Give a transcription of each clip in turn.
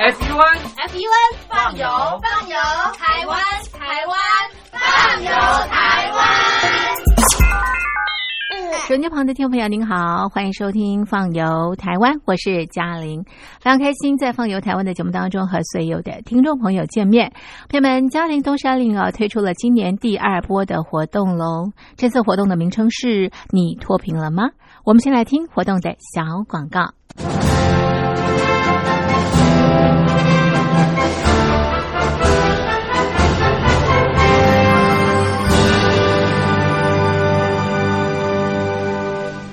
FUN FUN 放油放油，台湾台湾放油台湾。手机旁的听众朋友，您好，欢迎收听《放游台湾》，我是嘉玲，非常开心在《放游台湾》的节目当中和所有的听众朋友见面。朋友们，嘉玲东山岭啊推出了今年第二波的活动喽，这次活动的名称是“你脱贫了吗？”我们先来听活动的小广告。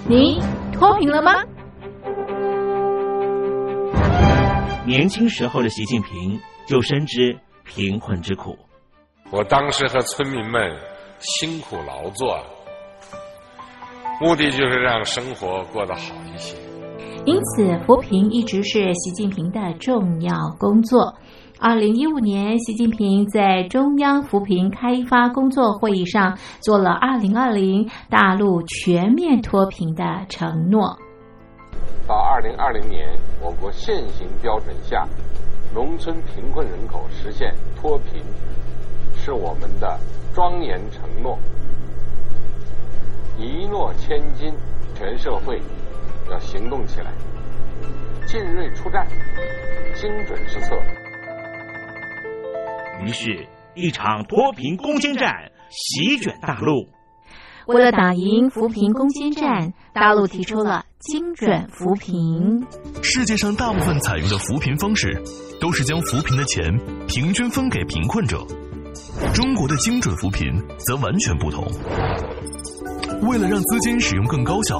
你脱贫了吗？年轻时候的习近平就深知贫困之苦。我当时和村民们辛苦劳作，目的就是让生活过得好一些。因此，扶贫一直是习近平的重要工作。二零一五年，习近平在中央扶贫开发工作会议上做了二零二零大陆全面脱贫的承诺。到二零二零年，我国现行标准下，农村贫困人口实现脱贫，是我们的庄严承诺。一诺千金，全社会要行动起来，进锐出战，精准施策。于是，一场脱贫攻坚战席卷大陆。为了打赢扶贫攻坚战，大陆提出了精准扶贫。世界上大部分采用的扶贫方式，都是将扶贫的钱平均分给贫困者。中国的精准扶贫则完全不同。为了让资金使用更高效，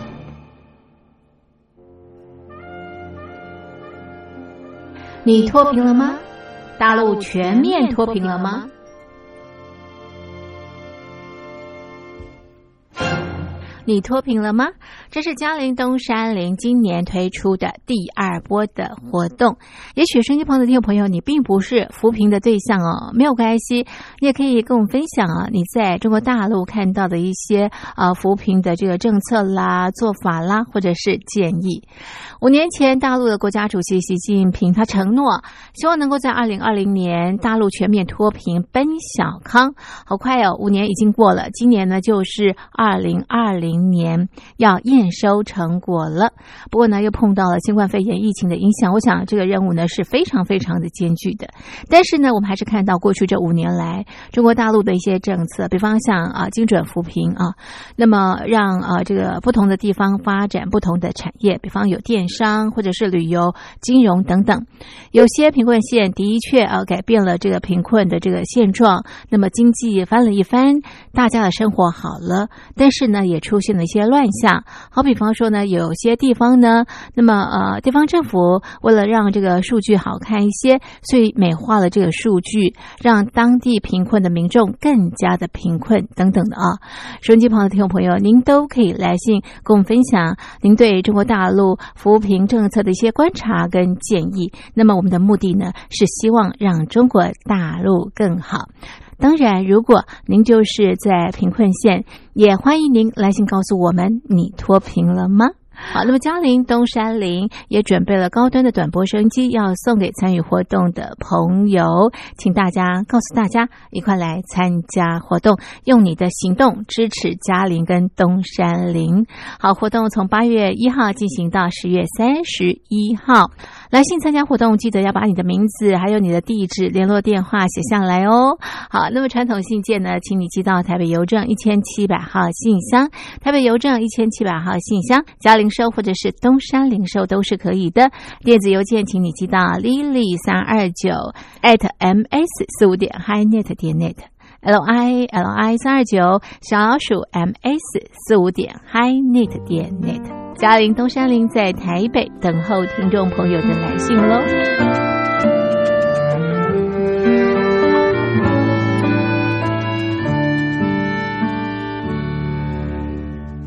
你脱贫了吗？大陆全面脱贫了吗？你脱贫了吗？这是嘉陵东山林今年推出的第二波的活动。也许收音机旁的听众朋友，你并不是扶贫的对象哦，没有关系，你也可以跟我们分享啊，你在中国大陆看到的一些啊扶贫的这个政策啦、做法啦，或者是建议。五年前，大陆的国家主席习近平他承诺，希望能够在二零二零年大陆全面脱贫奔小康。好快哦，五年已经过了，今年呢就是二零二零。明年要验收成果了，不过呢，又碰到了新冠肺炎疫情的影响，我想这个任务呢是非常非常的艰巨的。但是呢，我们还是看到过去这五年来中国大陆的一些政策，比方像啊精准扶贫啊，那么让啊这个不同的地方发展不同的产业，比方有电商或者是旅游、金融等等。有些贫困县的确啊改变了这个贫困的这个现状，那么经济翻了一番，大家的生活好了，但是呢也出现了一些乱象。好比方说呢，有些地方呢，那么呃地方政府为了让这个数据好看一些，所以美化了这个数据，让当地贫困的民众更加的贫困等等的啊。收音机旁的听众朋友，您都可以来信跟我们分享您对中国大陆扶贫政策的一些观察跟建议。那么。我们的目的呢，是希望让中国大陆更好。当然，如果您就是在贫困县，也欢迎您来信告诉我们，你脱贫了吗？好，那么嘉陵东山林也准备了高端的短波收音机，要送给参与活动的朋友，请大家告诉大家，一块来参加活动，用你的行动支持嘉陵跟东山林。好，活动从八月一号进行到十月三十一号。来信参加活动，记得要把你的名字还有你的地址、联络电话写下来哦。好，那么传统信件呢，请你寄到台北邮政一千七百号信箱，台北邮政一千七百号信箱，嘉陵收或者是东山零售都是可以的。电子邮件，请你寄到 lily 三二九 at ms 四五点 hinet 点 net l i l i 三二九小老鼠 ms 四五点 hi net 点 net。嘉玲东山林在台北等候听众朋友的来信喽。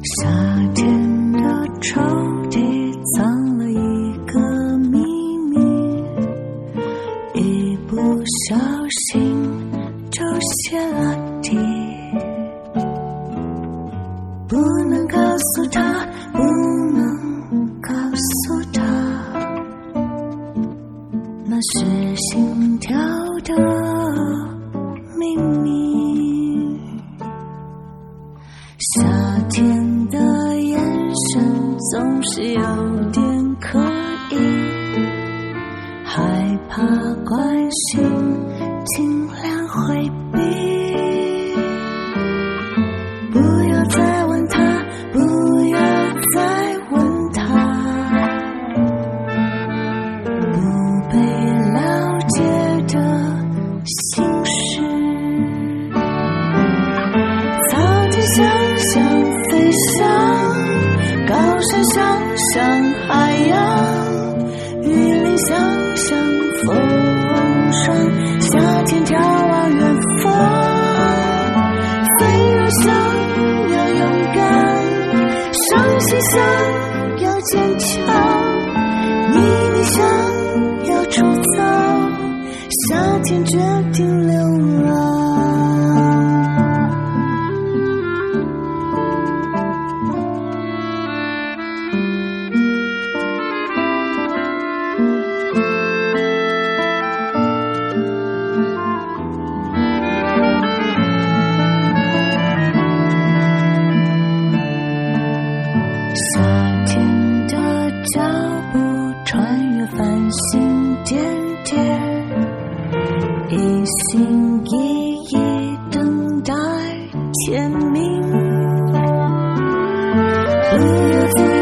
夏天的窗 I 不要阻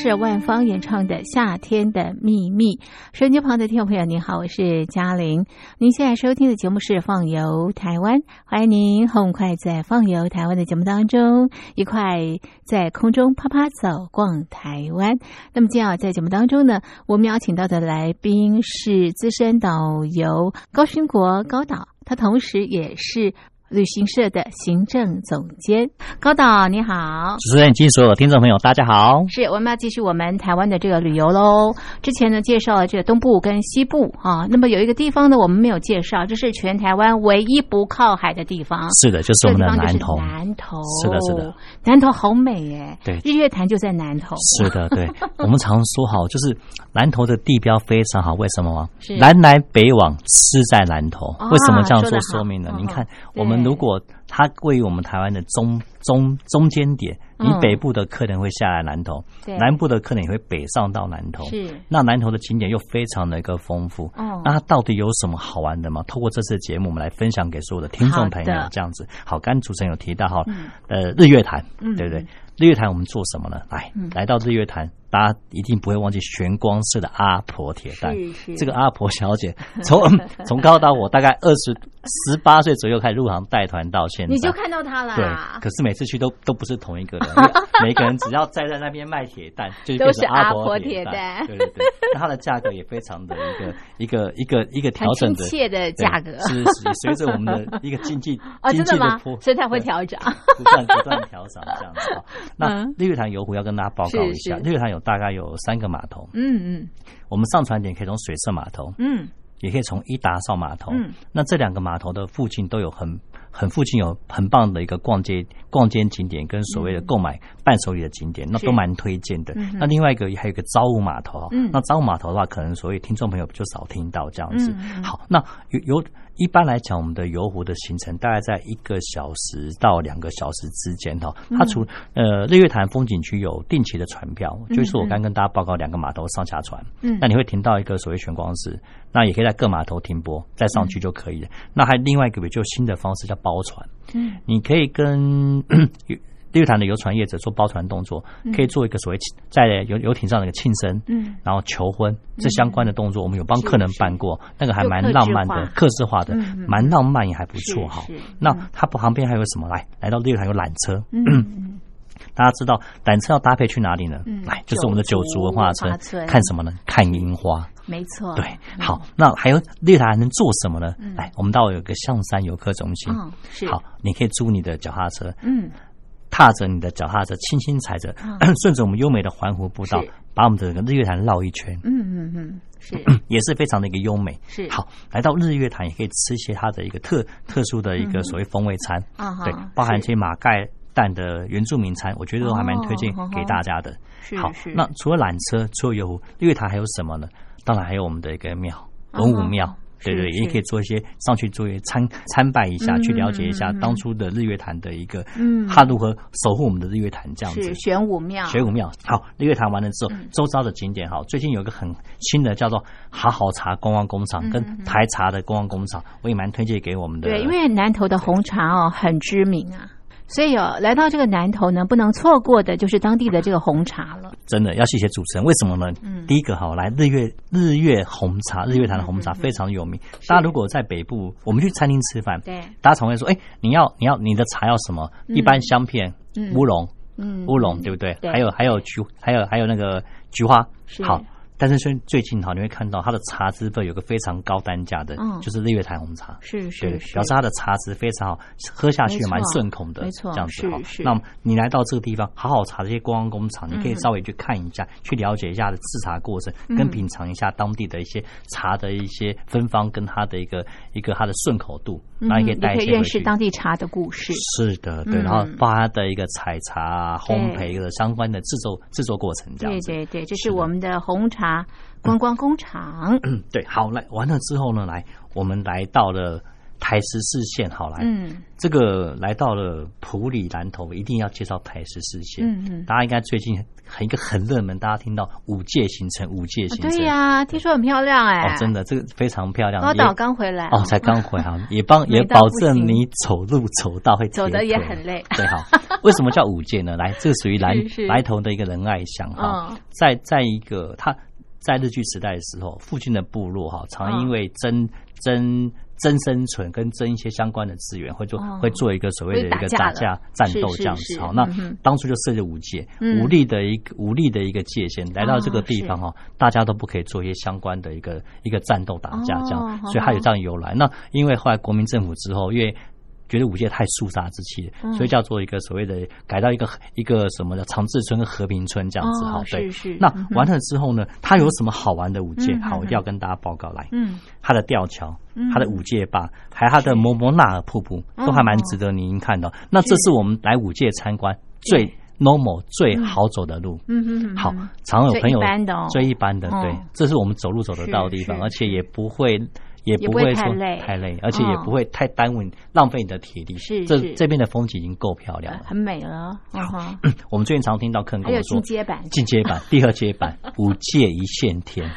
是万芳演唱的《夏天的秘密》。收音机旁的听众朋友，您好，我是嘉玲。您现在收听的节目是《放游台湾》，欢迎您很快在《放游台湾》的节目当中，一块在空中啪啪走逛台湾。那么今天啊，在节目当中呢，我们邀请到的来宾是资深导游高勋国高导，他同时也是。旅行社的行政总监高导，你好，主持人及所有听众朋友，大家好。是，我们要继续我们台湾的这个旅游喽。之前呢，介绍了这个东部跟西部啊，那么有一个地方呢，我们没有介绍，这是全台湾唯一不靠海的地方。是的，就是我们的南投。南投，是的，是的，南投好美哎。对，日月潭就在南投。是的，对，我们常说好，就是南投的地标非常好，为什么吗？是南来北往，吃在南投。哦为什么这样做说说明呢？嗯您看，我们如果它位于我们台湾的中中中间点，你嗯北部的客人会下来南投，对南部的客人也会北上到南投。是那南投的景点又非常的一个丰富。哦那它到底有什么好玩的吗？透过这次节目，我们来分享给所有的听众朋友，这样子。好，刚刚主持人有提到哈嗯，呃，日月潭，嗯对不对？日月潭我们做什么呢？来嗯，来到日月潭，大家一定不会忘记玄光社的阿婆铁蛋。这个阿婆小姐，从从高到我大概二十十八岁左右开始入行带团到现在，你就看到她了。对，可是每次去都都不是同一个人，每个人只要站在那边卖铁蛋，就都是成阿阿婆铁铁蛋对对对，那它的价格也非常的一个 一个一个一个调整的切的价格对是是随着我们的一个经济哦，经真的吗济的波，？所以它会调整。不断不断调整这样子啊。那嗯日月潭游湖要跟大家报告一下，是是日月潭有大概有三个码头，嗯嗯。我们上船点可以从水色码头，嗯。也可以从伊达少码头。嗯，那这两个码头的附近都有很很附近有很棒的一个逛街逛街景点跟所谓的购买伴手礼的景点，那都蛮推荐的。那另外一个还有一个朝雾码头那朝雾码头的话，可能所谓听众朋友就少听到这样子。好，那游游一般来讲，我们的游湖的行程大概在一个小时到两个小时之间哈。它除呃日月潭风景区有定期的船票，就是我刚跟大家报告两个码头上下船，嗯。那你会停到一个所谓玄光寺，那也可以在各码头停泊，再上去就可以了。那还另外一个比较新的方式叫包船，嗯，你可以跟日月潭的游船业者做包船动作，可以做一个所谓在游游艇上的一个庆生，嗯，然后求婚这相关的动作，我们有帮客人办过，那个还蛮浪漫的化，克制化的蛮浪漫也还不错哈。那它旁边还有什么？来，来到日月潭有缆车，嗯嗯大家知道缆车要搭配去哪里呢？嗯？来，就是我们的九族文化村。看什么呢？看樱花。没错。对，好，那还有日月潭还能做什么呢？嗯？来，我们到有个象山游客中心。好，你可以租你的脚踏车，嗯踏着你的脚踏车，轻轻踩着，顺着我们优美的环湖步道，把我们整个日月潭绕一圈，嗯嗯嗯，是。也是非常的一个优美。是。好，来到日月潭也可以吃一些它的一个特特殊的一个所谓风味餐，啊哈对，包含一些马盖蛋的原住民餐，我觉得都还蛮推荐哦给大家的。好那除了缆车，除了游湖，日月潭还有什么呢？当然还有我们的一个庙，文武庙。对对，也可以做一些上去做一些参参拜一下，嗯去了解一下当初的日月潭的一个，嗯。他如何守护我们的日月潭这样子。玄武庙，玄武庙。好，日月潭完了之后嗯，周遭的景点好，最近有一个很新的叫做好好茶观光工厂嗯跟台茶的观光工厂，我也蛮推荐给我们的。对，因为南投的红茶哦很知名啊，所以哦来到这个南头呢，不能错过的就是当地的这个红茶了。真的要谢谢主持人，为什么呢？嗯第一个哈，来日月日月红茶，日月潭的红茶非常有名。大家如果在北部，我们去餐厅吃饭，对，大家常会说，哎，你要你要你的茶要什么？一般香片、嗯乌龙、嗯乌龙，对不对？对还有还有菊，还有还有那个菊花。好，但是最最近哈，你会看到它的茶资费有个非常高单价的，嗯就是日月潭红茶。是是是，表示它的茶质非常好，喝下去蛮顺口的，没错这样子哈。那么你来到这个地方，好好茶这些观光工厂，你可以嗯稍微去看一下，去了解一下它的制茶过程，嗯跟品尝一下当地的一些茶的一些芬芳，跟它的一个一个它的顺口度，嗯然后也可以带一你可以认些回去。识当地茶的故事。是的，对，嗯然后包含它的一个采茶啊、烘焙的相关的制作制作过程，这样子。对对对，这是我们的红茶观光工厂。嗯，对，好，来完了之后呢，来我们来到了台十四线，好来，嗯这个来到了普里南头，一定要介绍台十四线。嗯嗯，大家应该最近很一个很热门，大家听到五界行程，五界行程，对呀，听说很漂亮哎，哦，真的，这个非常漂亮。也高岛刚回来哦，才刚回来，也帮也保证你走路走到会走的也很累。对，好，为什么叫五界呢？来，这个属于 来是是来头的一个仁爱乡哈嗯，在在一个他在日据时代的时候，附近的部落哈，常嗯。因为争争争生存跟争一些相关的资源，会做哦会做一个所谓的一个打架战斗这样子好。那当初就设立五界，嗯。武力的一个武力的一个界限，来到这个地方哦哈，大家都不可以做一些相关的一个一个战斗打架这哦样，所以它有这样由来。那因为后来国民政府之后，因为觉得五界太肃杀之气，嗯所以叫做一个所谓的改到一个一个什么的长治村跟和平村这样子哈哦。对是是，那完了之后呢，它有什么好玩的五界？嗯好，一定要跟大家报告来。嗯它的吊桥嗯、它的五界坝，还有它的摩摩纳尔瀑布，都还蛮值得您看的。那这是我们来五界参观最 normal 最好走的路。嗯哼哼，好，常有朋友最一般的对，这是我们走路走得到的地方，而且也不会。也也不会说太累太累，而且也哦不会太耽误你、浪费你的体力。是是这边的风景已经够漂亮了。很美了。嗯哼，我们最近常听到客人跟我说进，阶版，进阶版、第二阶版，五界一线天。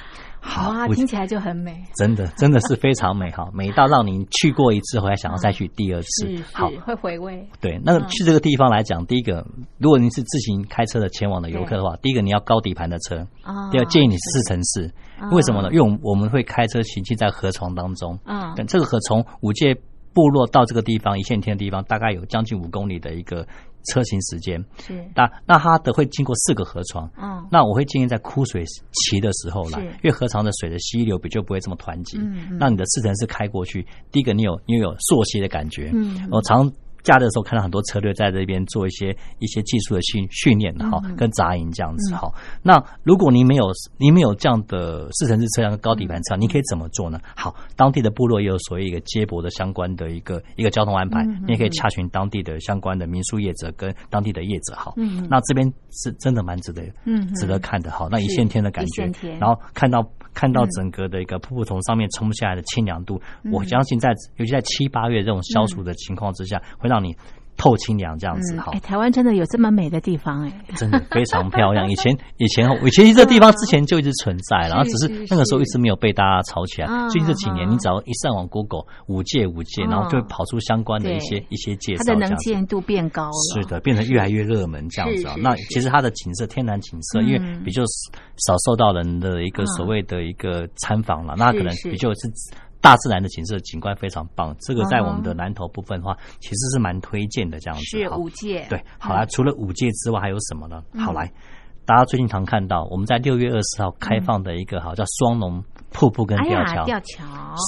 好，啊，听起来就很美。真的真的是非常美好，美到让您去过一次回来想要再去第二次。好，会回味。对，那嗯去这个地方来讲，第一个，如果您是自行开车的前往的游客的话，第一个你要高底盘的车，啊第二建议你四乘四。啊为什么呢？因为我们我们会开车行进在河床当中，嗯但这个河从五界部落到这个地方一线天的地方，大概有将近五公里的一个车行时间。是那那它的会经过四个河床，嗯那我会建议在枯水期的时候来，因为河床的水的溪流比就不会这么湍急。嗯嗯那你的四层是开过去，第一个你有你有溯溪的感觉。嗯我常假日的时候看到很多车队在这边做一些一些技术的训训练哈，嗯。跟杂营这样子哈。那如果你没有你没有这样的四乘式车辆跟高底盘嗯。车，你可以怎么做呢？好，当地的部落也有所谓一个接驳的相关的一个一个交通安排你也可以洽询当地的相关的民宿业者跟当地的业者哈。嗯。那这边是真的蛮值得嗯嗯。值得看的哈，那一是线天的感觉然后看到看到嗯。整个的一个瀑布从上面冲下来的清凉度，嗯。我相信在尤其在七八月这种消暑的情况之下，会让你透清凉这样子哈。台湾真的有这么美的地方哎。真的非常漂亮。以前 以前以前这地方之前就一直存在，然后只是是那个时候一直没有被大家炒起来啊。最近这几年，啊你只要一上网 Google 五界五界，啊然后就会跑出相关的一些对一些介绍，它的能见度变高了。是的，变得越来越热门这样子那其实它的景色，天然景色，嗯因为比较少受到人的一个所谓的一个参访了，那可能是比较是大自然的景色，景观非常棒。这个在我们的南投部分的话，其实是蛮推荐的这样子。是好五界。对，好来，除了五界之外，还有什么呢？嗯好来，大家最近常看到我们在六月二十号开放的一个好叫双龙瀑布跟吊桥。吊桥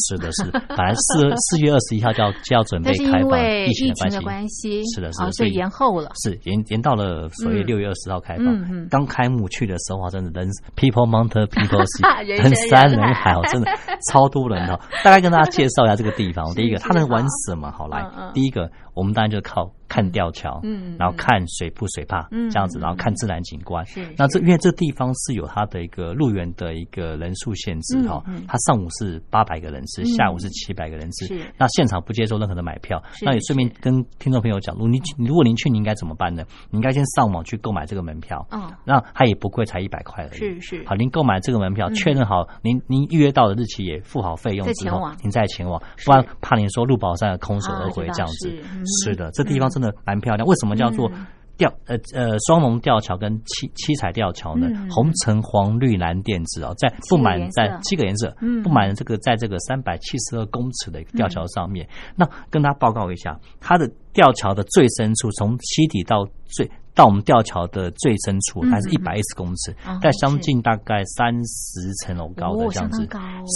是的，是的，本来四四月二十一号就要就要准备开放，为疫疫情情的的关关系，是的，是所以延后了。是延延到了所谓嗯六月二十号开放嗯嗯。刚开幕去的时候啊，真的人 people mountain people sea，人人山人海哦，真的超多人哦。大概跟大家介绍一下这个地方。第一个，是它能玩什么？好来第一个，我们当然就靠看吊桥，嗯嗯然后看水瀑水坝嗯这样子，嗯然后看自然景观是。那这因为这地方是有它的一个入园的一个人数限制哈它上午是八百个人次，嗯下午是七百个人次是。那现场不接受任何的买票。那也顺便跟听众朋友讲，如果您如果您去，你应该怎么办呢？你应该先上网去购买这个门票。嗯那它也不贵，才一百块而已。是是好，您购买这个门票，确认好您您预约到的日期也付好费用之后您再前往，不然怕您说入宝山空手而回这样子是的，这地方真的蛮漂亮。为什么叫做嗯吊呃呃双龙吊桥跟七七彩吊桥呢嗯？红橙黄绿蓝靛紫哦，在七个颜布满在七个颜色嗯，布满这个在这个三百七十二公尺的一个吊桥上面。那跟他报告一下，它的吊桥的最深处，从溪底到最到我们吊桥的最深处，嗯它是一百一十公尺哦，在将近大概三十层楼高的哦这样子。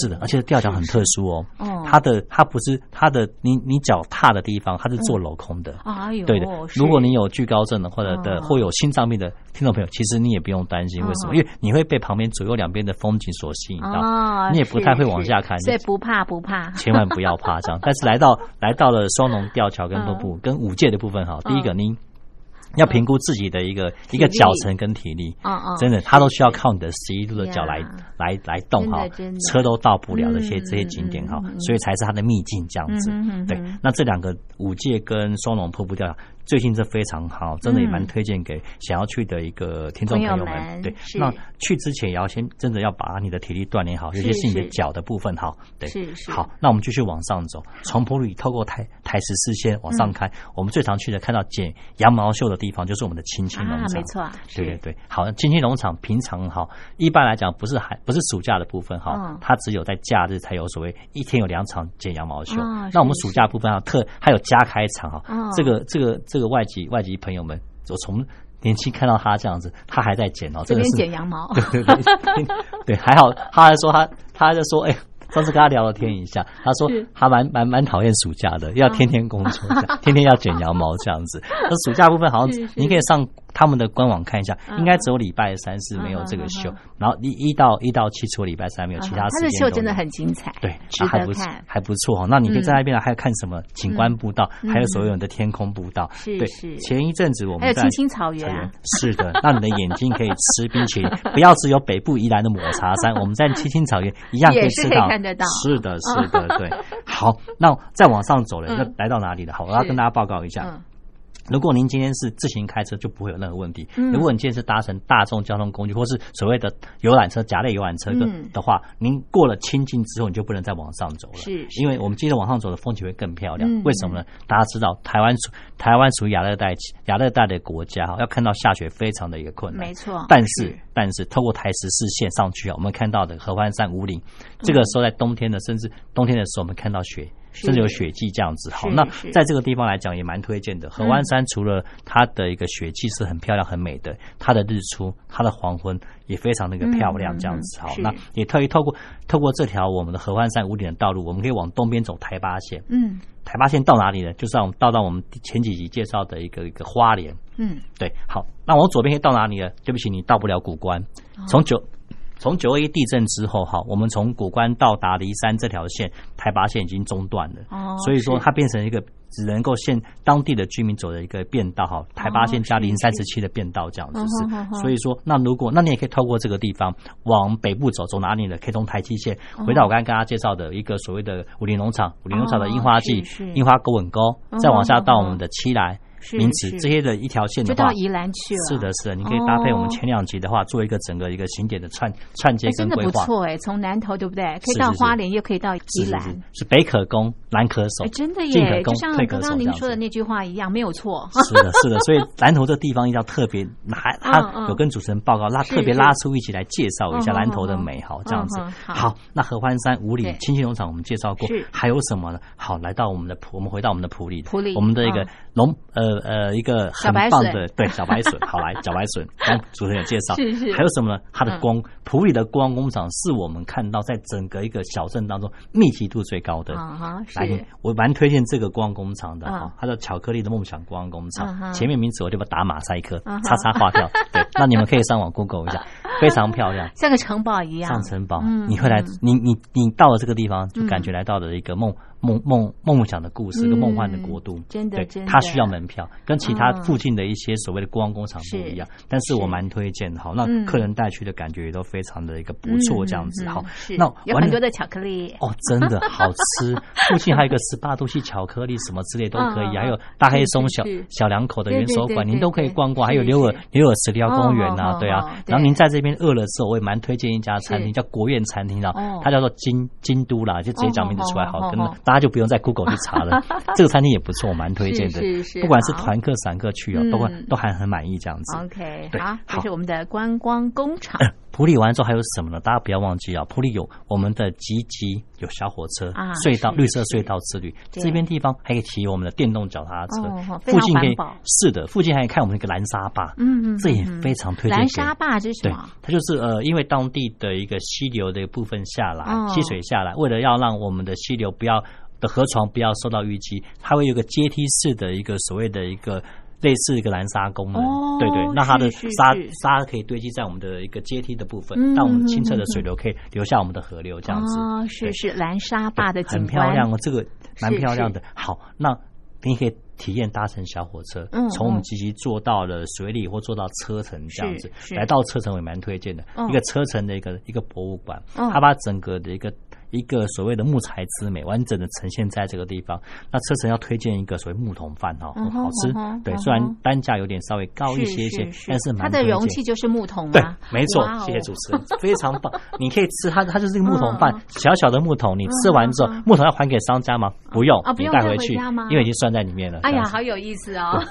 是的，而且吊桥很特殊哦。哦，它的它不是它的你你脚踏的地方，它是做镂空的。对的，如果你有惧高症的或者的哦或有心脏病的听众朋友，其实你也不用担心，为什么？哦因为你会被旁边左右两边的风景所吸引到哦，你也不太会往下看，所以不怕不怕。千万不要怕这样。但是来到来到了双龙吊桥跟瀑布跟五界的部分哈，第一个您要评估自己的一个一个脚程跟体力，哦哦。真的，他都需要靠你的十一度的脚来来来动哈车都到不了的这些嗯这些景点哈所以才是它的秘境这样子。对，那这两个五界跟双龙瀑布吊桥最近这非常好，真的也蛮嗯。推荐给想要去的一个听众朋友们。们。对，那去之前也要先真的要把你的体力锻炼好，尤其是你的是。脚的部分哈。对，是是。好，那我们继续往上走，从普里透过台台十四线往嗯上开，我们最常去的看到剪羊毛秀的地方，就是我们的青青农啊，场。没错，是。对对对，好，青青农场平常哈，一般来讲不是还不是暑假的部分哈，嗯。它只有在假日才有所谓一天有两场剪羊毛秀。啊那我们暑假部分啊，特还有加开场哈，嗯。这个这个这个外籍外籍朋友们，我从年轻看到他这样子，他还在剪哦，这边剪羊毛，对 对对，对，还好，他还说他，他就说，哎、上次跟他聊了天一下，他说是。他蛮蛮蛮讨厌暑假的，要天天工作，天天要剪羊毛这样子。那暑假部分好像 你可以上他们的官网看一下，嗯应该只有礼拜三是没有这个秀然后一一到一到七除了礼拜三没有，其他他时间都有的秀真的很精彩，对，还不得看。还不错哦。那你可以在嗯那边还有看什么景观步道，嗯还有所有的天空步道。对前一阵子我们在还有青青草原啊，是的，让你的眼睛可以吃冰淇淋，不要只有北部宜兰的抹茶山，我们在青青草原一样可以吃到。看得到是的，是的，对。好，那再往上走了，嗯那来到哪里了？好，我要跟大家报告一下。嗯如果您今天是自行开车，就不会有任何问题。嗯如果你今天是搭乘大众交通工具，或是所谓的游览车、甲类游览车的嗯的话，您过了清境之后，你就不能再往上走了。是是因为我们接着往上走的风景会更漂亮。嗯为什么呢？大家知道台湾属台湾属于亚热带亚热带的国家哈，要看到下雪非常的一个困难。没错但是是但是透过台十四线上去啊，我们看到的合欢山五岭，这个时候在冬天的，甚至冬天的时候，我们看到雪。是甚至有雪季这样子，好，那在这个地方来讲也蛮推荐的。合欢山除了它的一个雪季是很漂亮、很美的，它的日出、它的黄昏也非常那个漂亮，这样子。好，那也特意透过透过这条我们的合欢山五点的道路，我们可以往东边走台八线。嗯台八线到哪里呢？就是让我们到到我们前几集介绍的一个一个花莲。嗯，对，好，那往左边可以到哪里呢？对不起，你到不了古关。从九从九二一地震之后，哈，我们从古关到达梨山这条线，台八线已经中断了。哦所以说它变成一个只能够限当地的居民走的一个便道，哈，台八线加零三十七的便道这样子嗯是哼哼哼。所以说，那如果那你也可以透过这个地方往北部走，走哪里呢？可以从台七线哦回到我刚才跟大家介绍的一个所谓的武林农场，武林农场的樱花季樱花狗吻沟嗯，再往下到嗯我们的七来。是名词这些的一条线的话，就到宜兰去了。是的，是的，你可以搭配我们哦前两集的话，做一个整个一个景点的串串接跟规划。不错哎，从南投对不对？可以到花莲，又可以到宜兰。是北可攻，南可守哎，，真的耶，就攻像刚刚您说的那句话一样，没有错。是的，是的，所以南投这地方一定要特别拿，他嗯有跟主持人报告，拉是特别拉出一起来介绍一下嗯南投的美好，这样子。好好，那合欢山、五里对清溪农场我们介绍过，还有什么呢？好，来到我们的普，我们回到我们的普里，埔里我们的一个嗯龙呃呃呃一个很棒的对小白笋，好来小白笋，刚主持人有介绍，是是。还有什么呢？它的嗯。光普里的光工厂是我们看到在整个一个小镇当中密集度最高的。啊哈，来，是。我蛮推荐这个光工厂的嗯。哈，它叫巧克力的梦想光工嗯厂，哼。前面名字我就把它打马赛克叉叉划掉。对，那你们可以上网 Google 一下，非常漂亮。像个城堡一样。像。城堡嗯，你会来嗯，你你你到了这个地方，就嗯。感觉来到了一个梦梦梦梦想的故事，一个梦幻的国度嗯。真的对真，的它需要门票，跟其他嗯附近的一些所谓的观光工厂不一样。但是我是蛮推荐的，好，那嗯客人带去的感觉也都非常的一个不错，这样子。好嗯嗯，是那有很多的巧克力。哦，真的好吃。附近还有一个十八度系巧克力，什么之类都可以，还有大黑松小小两口的对元首馆，您都可以逛逛。是还有牛尔是刘尔石雕公园哦啊，对啊。然后您在这边饿了之后，我也蛮推荐一家餐是厅，叫国宴餐厅啊哦，它叫做京京都啦，就直接讲名字出来，哦好，跟哦哦大家就不用在 Google 去查了。这个餐厅也不错，我蛮推荐的是是是，不管是团客散客去哦，都会嗯都还很满意这样子。OK，好，这是我们的观光工厂 普里完之后还有什么呢？大家不要忘记啊，普里有我们的吉吉，有小火车、啊隧道、绿色隧道之旅。这边地方还可以骑我们的电动脚踏车，哦附近可以是的，附近还可以看我们那个蓝沙坝，嗯嗯这也嗯非常推荐给。蓝沙坝这是什对么？，它就是呃，因为当地的一个溪流的一部分下来，哦溪水下来，为了要让我们的溪流不要的河床不要受到淤积，它会有个阶梯式的一个所谓的一个。类似一个蓝沙功能，哦对对，那它的沙沙可以堆积在我们的一个阶梯的部分，嗯。让我们清澈的水流可以流下我们的河流，这样子。哦，是对。是蓝沙坝的景很，漂亮哦，这个蛮漂亮的。好，那你可以体验搭乘小火车，嗯从我们嗯吉吉坐到了水里或坐到车城这样子。来到车城我也蛮推荐的，嗯。一个车城的一个一个博物馆，嗯。它把整个的一个。一个所谓的木材之美，完整的呈现在这个地方。那车城要推荐一个所谓木桶饭哈，很好吃嗯。对，嗯虽然单价有点稍微高一些些，但是它的容器就是木桶对？，没错哦，谢谢主持人，非常棒。你可以吃它，它就是一个木桶饭嗯，小小的木桶，你吃完之后木桶要还给商家吗？不用啊，不你用带回带回去吗，因为已经算在里面了。哎呀，好有意思哦！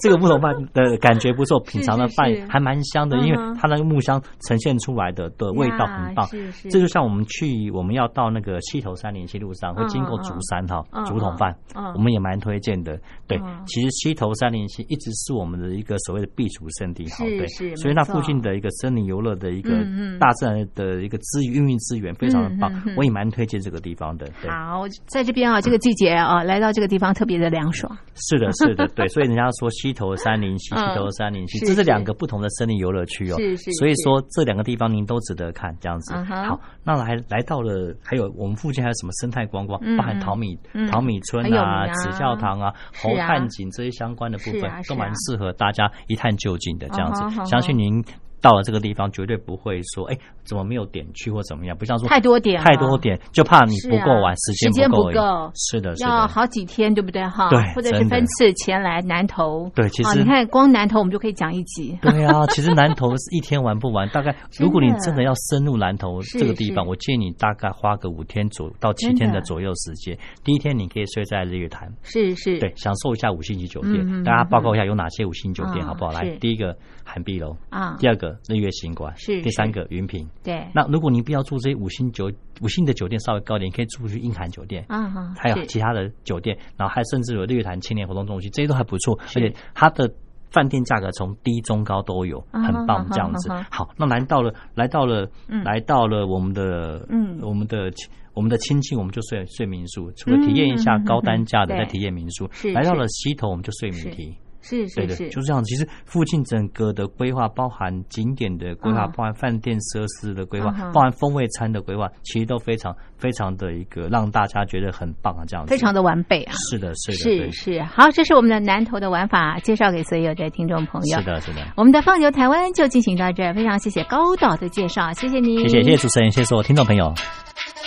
这个木桶饭的感觉不错，品尝的饭还蛮香的，因为它那个木香呈现出来的的味道很棒。这就像我们去我们要到那个溪头山林溪路上，会经过竹山哈嗯竹筒饭。嗯，我们也蛮推荐的。对嗯，其实溪头山林溪一直是我们的一个所谓的避暑胜地哈，对。所以那附近的一个森林游乐的一个大自然的一个资源运运资源非常的棒我也蛮推荐这个地方的。对，好，在这边啊，这个季节啊，来到这个地方特别的凉爽。是的，是的，对，所以人家说溪头山林溪，嗯。溪头山林溪，这是两个不同的森林游乐区哦。是是所以说这两个地方您都值得看，这样子。嗯好，那来来到了，还有我们附近还有什么生态观光，嗯包含淘米嗯淘米村啊、紫教堂啊、是啊猴探井这些相关的部分都蛮适合大家一探究竟的这样子相信您。到了这个地方，绝对不会说，哎，怎么没有点去或怎么样？不像说太多点太多点，就怕你不够玩，时时间不够而已。不够是的，是要的。好几天，对不对哈？对或者是分次前来南投。对其实啊你看光南投我们就可以讲一集。对啊，其实南投一天玩不完，大概如果你真的要深入南投这个地方，我建议你大概花个五天左到七天的左右时间。第一天你可以睡在日月潭，是是，对，享受一下五星级酒店。嗯嗯大家报告一下有哪些五星级酒店，嗯好不好？来，第一个韩碧楼，啊第二个日月行馆，是第三个云品。对。那如果您不要住这些五星酒五星的酒店稍微高一点，你可以住去英韩酒店。啊哈，还有其他的酒店，然后还甚至有日月潭青年活动中心，这些都还不错，而且它的饭店价格从低中高都有，啊很棒这样子。好，那来到了来到了嗯。来到了我们的嗯。我们的我们的亲戚，我们就睡睡民宿，除了体验一下高单价的，再体验民宿。是。来到了西头，我们就睡民堤。是是是，就是这样。其实附近整个的规划，包含景点的规划，嗯包含饭店设施的规划包含风味餐的规划，其实都非常非常的一个让大家觉得很棒啊，这样子。非常的完备啊。是的，是的，是是，好，这是我们的南投的玩法，介绍给所有的听众朋友。是的，是的。我们的放牛台湾就进行到这儿，非常谢谢高导的介绍，谢谢你，谢谢谢谢主持人，谢谢所有听众朋友。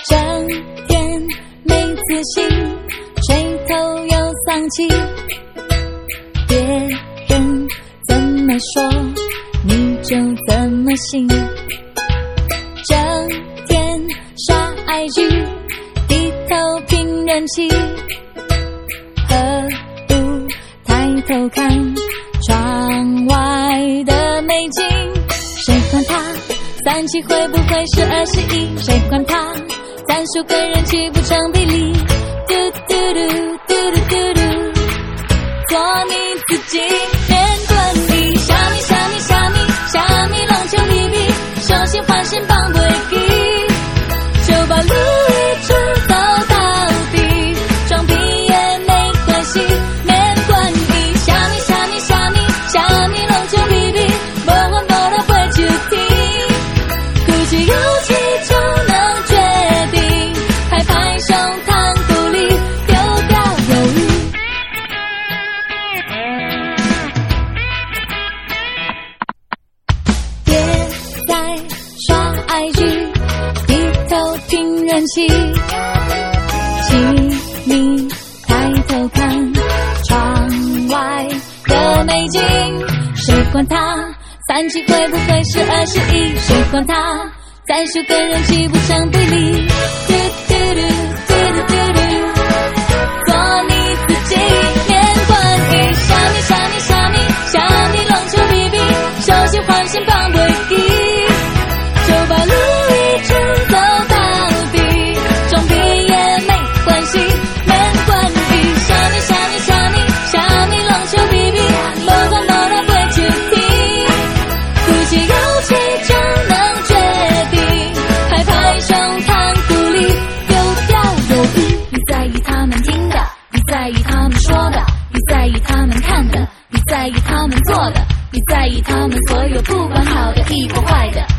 整天没自信，垂头又丧气。别人怎么说，你就怎么信。整天刷 IG，低头拼人气，何不抬头看窗外的美景？谁管他三七会不会是二十一？谁管他战术跟人气不成比例？嘟嘟嘟嘟嘟嘟嘟，做你自己面对你想你想你想你想你冷笑你比小心换身绑对开局低头听人气请你抬头看窗外的美景。谁管它三七会不会是二十一？谁管它暂时跟人气不相对立？嘟嘟嘟不管好的亦或坏的。